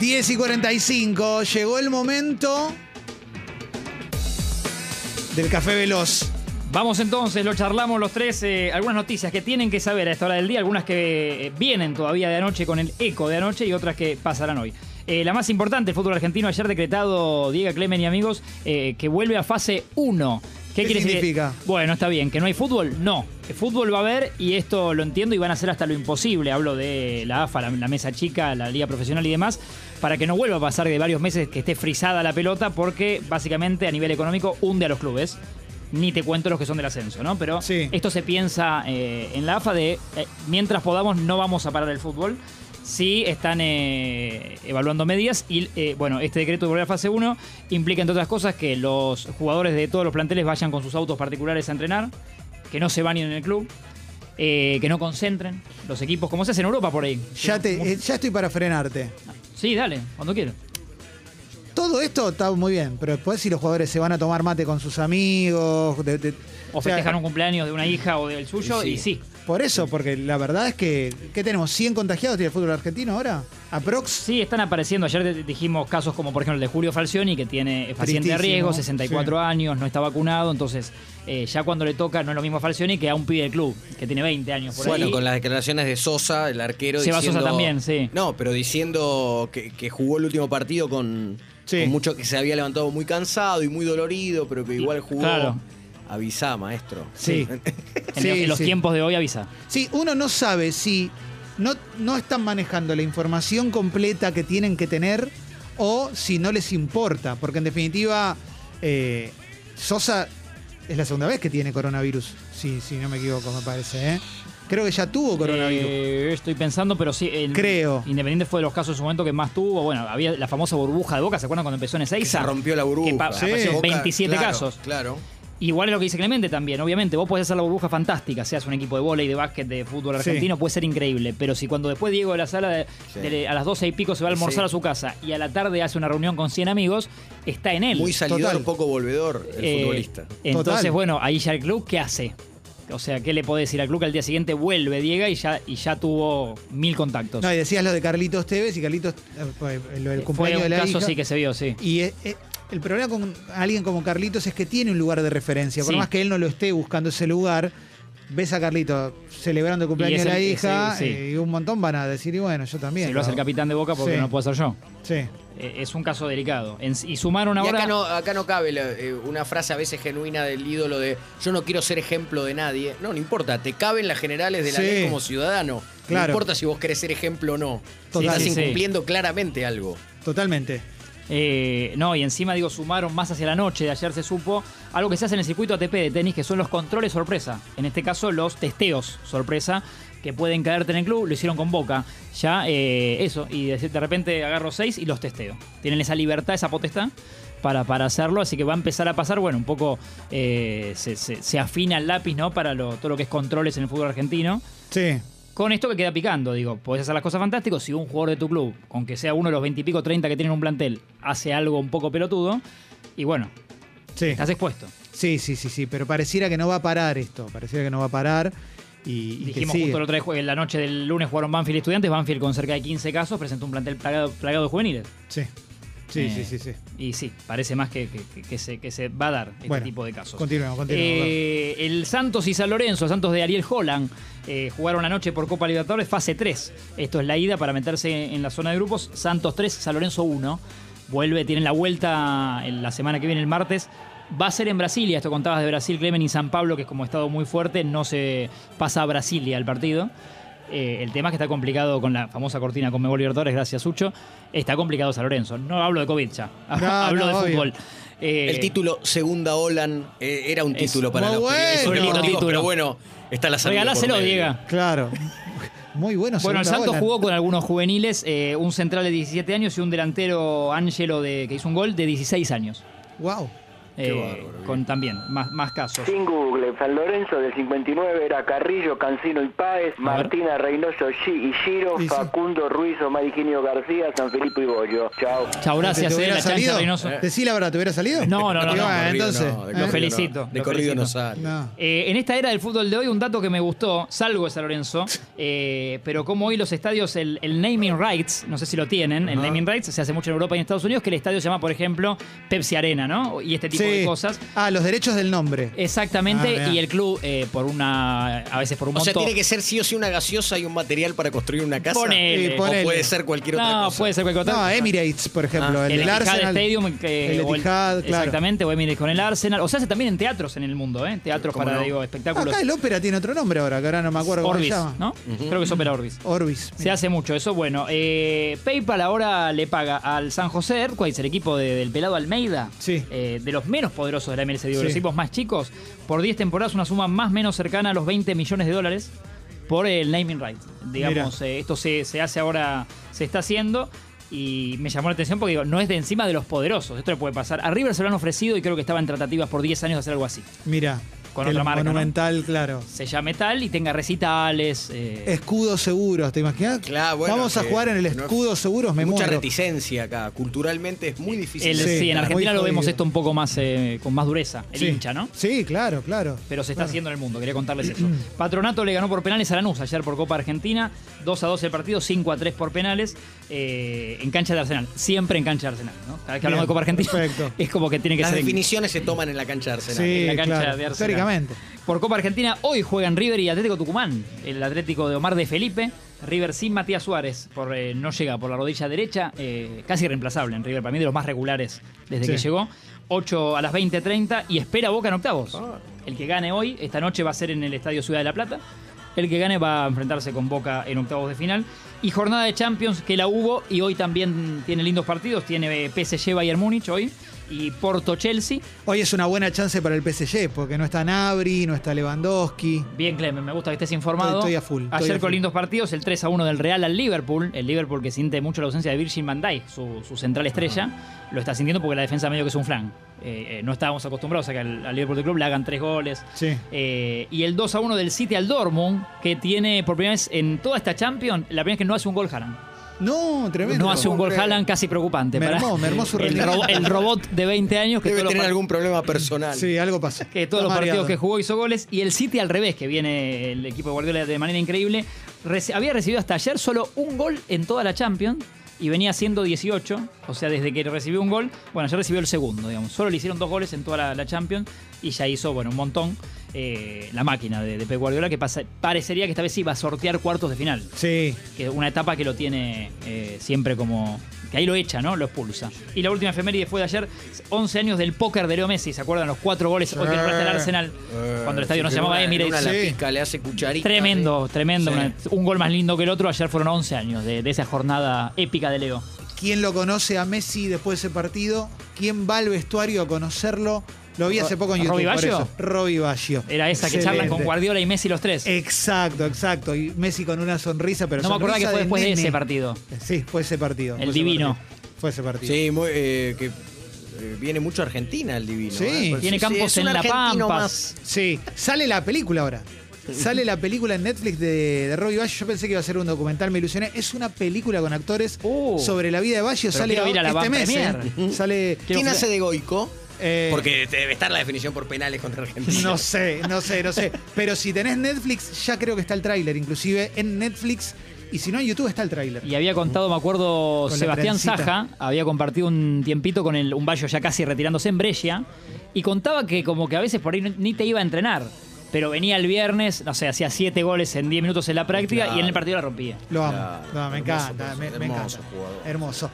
10 y 45, llegó el momento del café veloz. Vamos entonces, lo charlamos los tres. eh, algunas noticias que tienen que saber a esta hora del día, algunas que eh, vienen todavía de anoche con el eco de anoche y otras que pasarán hoy. Eh, la más importante, el fútbol argentino, ayer decretado, Diego Clemen y amigos, que vuelve a fase 1. ¿Qué quiere decir? significa? Bueno, está bien, que no hay fútbol, no. El fútbol va a haber y esto lo entiendo y van a hacer hasta lo imposible. Hablo de la AFA, la, la mesa chica, la liga profesional y demás, para que no vuelva a pasar de varios meses que esté frisada la pelota porque básicamente a nivel económico hunde a los clubes. Ni te cuento los que son del ascenso, ¿no? Pero Sí. esto se piensa eh, en la AFA de eh, mientras podamos no vamos a parar el fútbol. Sí están eh, evaluando medidas y eh, bueno, este decreto de volver a fase 1 implica entre otras cosas que los jugadores de todos los planteles vayan con sus autos particulares a entrenar, que no se bañen en el club, eh, que no concentren los equipos, como se hace en Europa por ahí. Ya, te, ya estoy para frenarte. Sí, dale, cuando quieras. Todo esto está muy bien, pero después si los jugadores se van a tomar mate con sus amigos, de- de- O o sea, festejan un cumpleaños de una hija o del suyo y sí. por eso, porque la verdad es que ¿qué tenemos? ¿100 contagiados tiene el fútbol argentino ahora? ¿Aprox? Sí, están apareciendo. Ayer dijimos casos como, por ejemplo, el de Julio Falcioni, que tiene es paciente de riesgo, 64 sí. años, no está vacunado. Entonces, eh, ya cuando le toca, no es lo mismo a Falcioni que a un pibe del club, que tiene 20 años por Bueno, ahí. con las declaraciones de Sosa, el arquero. Seba diciendo, Sosa también, sí. No, pero diciendo que, que jugó el último partido con, Sí. con mucho que se había levantado muy cansado y muy dolorido, pero que igual jugó. claro. Avisá, maestro. Sí. En, Sí, en los sí. tiempos de hoy avisa. Sí, uno no sabe si no, no están manejando la información completa que tienen que tener o si no les importa, porque en definitiva eh, Sosa es la segunda vez que tiene coronavirus, si, si no me equivoco, me parece. ¿eh? Creo que ya tuvo coronavirus. Eh, estoy pensando, pero sí. el- Creo. Independiente fue de los casos en su momento que más tuvo. Bueno, había la famosa burbuja de Boca, ¿se acuerdan cuando empezó en Que se Ezeiza? rompió la burbuja. Que pa- aparecieron Boca, 27 claro, casos. Claro. Igual es lo que dice Clemente también. Obviamente, vos podés hacer la burbuja fantástica, seas un equipo de vóley, de básquet, de fútbol Sí. argentino, puede ser increíble. Pero si cuando después Diego de la sala de- Sí. de- a las 12 y pico se va a almorzar Sí. a su casa y a la tarde hace una reunión con 100 amigos, está en él. Muy salidor, Total. poco volvedor el Eh, futbolista. Entonces, Total. bueno, ahí ya el club, ¿qué hace? O sea, ¿qué le puede decir al club que al día siguiente vuelve Diego y ya, y ya tuvo mil contactos? No, y decías lo de Carlitos Tevez y Carlitos, eh, fue lo del Fue cumpleaños un de la caso hija. sí que se vio, sí. Y eh, eh, el problema con alguien como Carlitos es que tiene un lugar de referencia. Por Sí. más que él no lo esté buscando ese lugar, ves a Carlitos celebrando el cumpleaños de la hija sí. eh, y un montón van a decir, y bueno, yo también. Si lo hace el capitán de Boca, porque Sí. no puedo ser yo. Sí. Eh, es un caso delicado. En- y sumaron Y ahora... acá no, acá no cabe la- eh, una frase a veces genuina del ídolo de yo no quiero ser ejemplo de nadie. No, no importa, te caben las generales de la Sí. ley como ciudadano. Claro. No importa si vos querés ser ejemplo o no. Total. Estás Sí, sí. incumpliendo claramente algo. Totalmente. Eh, no, y encima digo, sumaron más hacia la noche, de ayer se supo, algo que se hace en el circuito ATP de tenis, que son los controles sorpresa. En este caso, los testeos sorpresa, que pueden caerte en el club, lo hicieron con Boca. Ya, eh, eso, y de, de repente agarro seis y los testeo. Tienen esa libertad, esa potestad. Para, para hacerlo, así que va a empezar a pasar, bueno, un poco eh, se, se- afina el lápiz, ¿no? Para lo- todo lo que es controles en el fútbol argentino. Sí. Con esto que queda picando, digo, podés hacer las cosas fantásticas si un jugador de tu club, aunque sea uno de los 20 y pico, 30 que tienen un plantel, hace algo un poco pelotudo, y bueno, Sí. estás expuesto. Sí, sí, sí, sí. Pero pareciera que no va a parar esto. Pareciera que no va a parar. Y, Dijimos justo la otra vez, en la noche del lunes jugaron Banfield y Estudiantes, Banfield con cerca de 15 casos presentó un plantel plagado, plagado de juveniles. Sí. Sí, Eh, sí, sí, sí. Y sí, parece más que, que- se, que se va a dar este Bueno, tipo de casos. Continuemos, continuemos. Eh, el Santos y San Lorenzo, Santos de Ariel Holland, eh, jugaron anoche por Copa Libertadores, fase 3. Esto es la ida para meterse en la zona de grupos. Santos 3, San Lorenzo 1. Vuelve, tienen la vuelta en la semana que viene, el martes. Va a ser en Brasilia, esto contabas de Brasil, Clemen y San Pablo, que es como estado muy fuerte, no se pasa a Brasilia el partido. Eh, el tema es que está complicado con la famosa cortina con Mebol Libertadores, gracias Sucho. Está complicado San Lorenzo. No hablo de COVID ya, No, hablo no, de obvio. fútbol. Eh, El título Segunda Olan eh, era un es título para los bueno. deportivos, título. Pero bueno, está la. Regaláselo, Diego. Claro. Muy bueno. Bueno, el Santos bola. jugó con algunos juveniles, eh, un central de 17 años y un delantero Ángelo de, que hizo un gol de 16 años. Wow. Eh, bárbaro, con también más, más casos. Sin Google. De San Lorenzo del 59 era Carrillo, Cancino y Páez, Martina Reynoso y Giro, sí. Facundo Ruiz, Omar Higinio García, San Felipe y Bollo. Chao. Chao, gracias, ¿Te eh, hubiera salido? Reynoso. Decí la verdad, ¿te hubiera salido? No, no, no, no, corrido entonces, no, ¿eh? Lo corrido felicito. De corrido no sale. No. Eh, en esta era del fútbol de hoy, un dato que me gustó, salgo de San Lorenzo, eh, pero como hoy los estadios, el, el naming rights, no sé si lo tienen, el naming rights se hace mucho en Europa y en Estados Unidos, que el estadio se llama, por ejemplo, Pepsi Arena, ¿no? Y este tipo de Sí. cosas. Ah, los derechos del nombre. Exactamente, Ah. Y el club, eh, por una, a veces por un O sea, monto... tiene que ser sí o sí una gaseosa y un material para construir una casa. Ponele. O puede ser cualquier otra no, cosa. puede ser cualquier otra No. Emirates, por ejemplo. Ah, el, Arsenal. Stadium, que, el o el- Etihad, claro. Exactamente, o Emirates con el Arsenal. O sea, hace también en teatros en el mundo, ¿eh? Teatros ¿Cómo para, no? digo, espectáculos. Acá el ópera tiene otro nombre ahora, que ahora no me acuerdo cómo Orbis, se llama. ¿no? Creo que es Opera Orbis. Orbis. Se hace mucho eso. Bueno, eh, PayPal ahora le paga al San José Earthquakes, el equipo de- del pelado Almeida, Sí. eh, de los menos poderosos de la MLS, digo, Sí. los equipos más chicos, por 10 temporadas, una suma más o menos cercana a los 20 millones de dólares por el naming right. Digamos, eh, esto se, se hace ahora, se está haciendo. Y me llamó la atención porque digo, no es de encima de los poderosos. Esto le puede pasar. A River se lo han ofrecido y creo que estaba en tratativas por 10 años de hacer algo así. Mira. Con el otra marca, ¿no? Monumental, claro. Se llame tal y tenga recitales. eh, Escudos seguros, ¿te imaginas? Claro, bueno, Vamos a jugar en el no- escudo seguros, me Mucha muero. reticencia acá. Culturalmente es muy difícil. El- Sí, sí, en Argentina lo vemos esto un poco más eh, con más dureza, el Sí. hincha, ¿no? Sí, claro, claro. Pero se está Claro. haciendo en el mundo, quería contarles eso. Patronato le ganó por penales a Lanús ayer por Copa Argentina, 2 a 2 el partido, 5 a 3 por penales, eh, en cancha de Arsenal, siempre en cancha de Arsenal, ¿no? Cada vez que hablamos de Copa Argentina perfecto. es como que tiene que Las ser en- definiciones se toman en la cancha de Arsenal. Sí, en la cancha claro, de Arsenal. Por Copa Argentina, hoy juegan River y Atlético Tucumán. El Atlético de Omar de Felipe. River sin Matías Suárez. Por, eh, no llega por la rodilla derecha. eh, casi reemplazable en River. Para mí de los más regulares desde Sí. que llegó. 8 a las 20.30 y espera Boca en octavos. El que gane hoy, esta noche va a ser en el Estadio Ciudad de la Plata. El que gane va a enfrentarse con Boca en octavos de final. Y jornada de Champions que la hubo y hoy también tiene lindos partidos. Tiene eh, PSG Bayern Múnich hoy y Porto Chelsea. Hoy es una buena chance para el PSG, porque no está Nabri, no está Lewandowski. Bien, Clemen, me gusta que estés informado. Estoy- estoy a full, estoy Ayer a con lindos partidos, el 3 a 1 del Real al Liverpool. El Liverpool que siente mucho la ausencia de Virgil van Dijk, su, su central estrella. Lo está sintiendo porque la defensa medio que es un flan. Eh, eh, no estábamos acostumbrados a que al, al Liverpool del Club le hagan tres goles. Sí. Eh, y el 2 a 1 del City al Dortmund, que tiene por primera vez en toda esta Champions, la primera vez que no hace un gol Haaland. No, tremendo. No hace un gol. Haaland casi preocupante. Mermó, mermó su el, rendimiento. ro- el robot de 20 años que Debe tener par- algún problema personal. Sí, algo pasa. que todos Está los partidos que jugó hizo goles. Y el City al revés, que viene el equipo de Guardiola de manera increíble. Reci- había recibido hasta ayer solo un gol en toda la Champions. Y venía siendo 18, o sea, desde que recibió un gol, bueno, ayer recibió el segundo, digamos. Solo le hicieron dos goles en toda la, la Champions y ya hizo, bueno, un montón eh, la máquina de, de Pep Guardiola, que pasa- parecería que esta vez iba a sortear cuartos de final. Sí. Que una etapa que lo tiene eh, siempre como. que ahí lo echa, ¿no? Lo expulsa. Y la última efeméride fue de ayer, 11 años del póker de Leo Messi. ¿Se acuerdan? Los cuatro goles hoy que nombraste al Arsenal, cuando el estadio no se llamaba Emirates. una la Sí. pica, le hace cucharita. Tremendo, tremendo. Sí. una- un gol más lindo que el otro. Ayer fueron 11 años de, de esa jornada épica de Leo. ¿Quién lo conoce a Messi después de ese partido? ¿Quién va al vestuario a conocerlo? Lo vi hace poco en YouTube. ¿Robbie por Baggio? eso. Robbie Baggio. Era esa que charlan con Guardiola y Messi los tres. Exacto, exacto. Y Messi con una sonrisa, pero no me acordaba que fue después de ese partido. Sí, fue ese partido. El fue ese divino. partido. Fue ese partido. Sí, muy, eh, que eh, viene mucho a Argentina el divino. Sí. ¿eh? Tiene campos es un en La Pampa. más. Sí, sale la película ahora. Sale la película en Netflix de, de Robbie Baggio. Yo pensé que iba a ser un documental, me ilusioné. Es una película con actores Uh. sobre la vida de Baggio. Pero Sale a la este mes. ¿eh? Sale. ¿Quién hace de Goico? Eh, Porque debe estar la definición por penales contra Argentina. No sé, no sé, no sé. Pero si tenés Netflix, ya creo que está el tráiler. Inclusive en Netflix. Y si no, en YouTube está el tráiler. Y había contado, me acuerdo, Con Sebastián. Saja, había compartido un tiempito con el, un Bayo ya casi retirándose en Brescia, y contaba que como que a veces por ahí ni te iba a entrenar, pero venía el viernes, no sé, hacía siete goles en 10 minutos en la práctica y en el partido la rompía. Lo amo. Claro, No, me hermoso encanta, me, me encanta. jugador. Hermoso.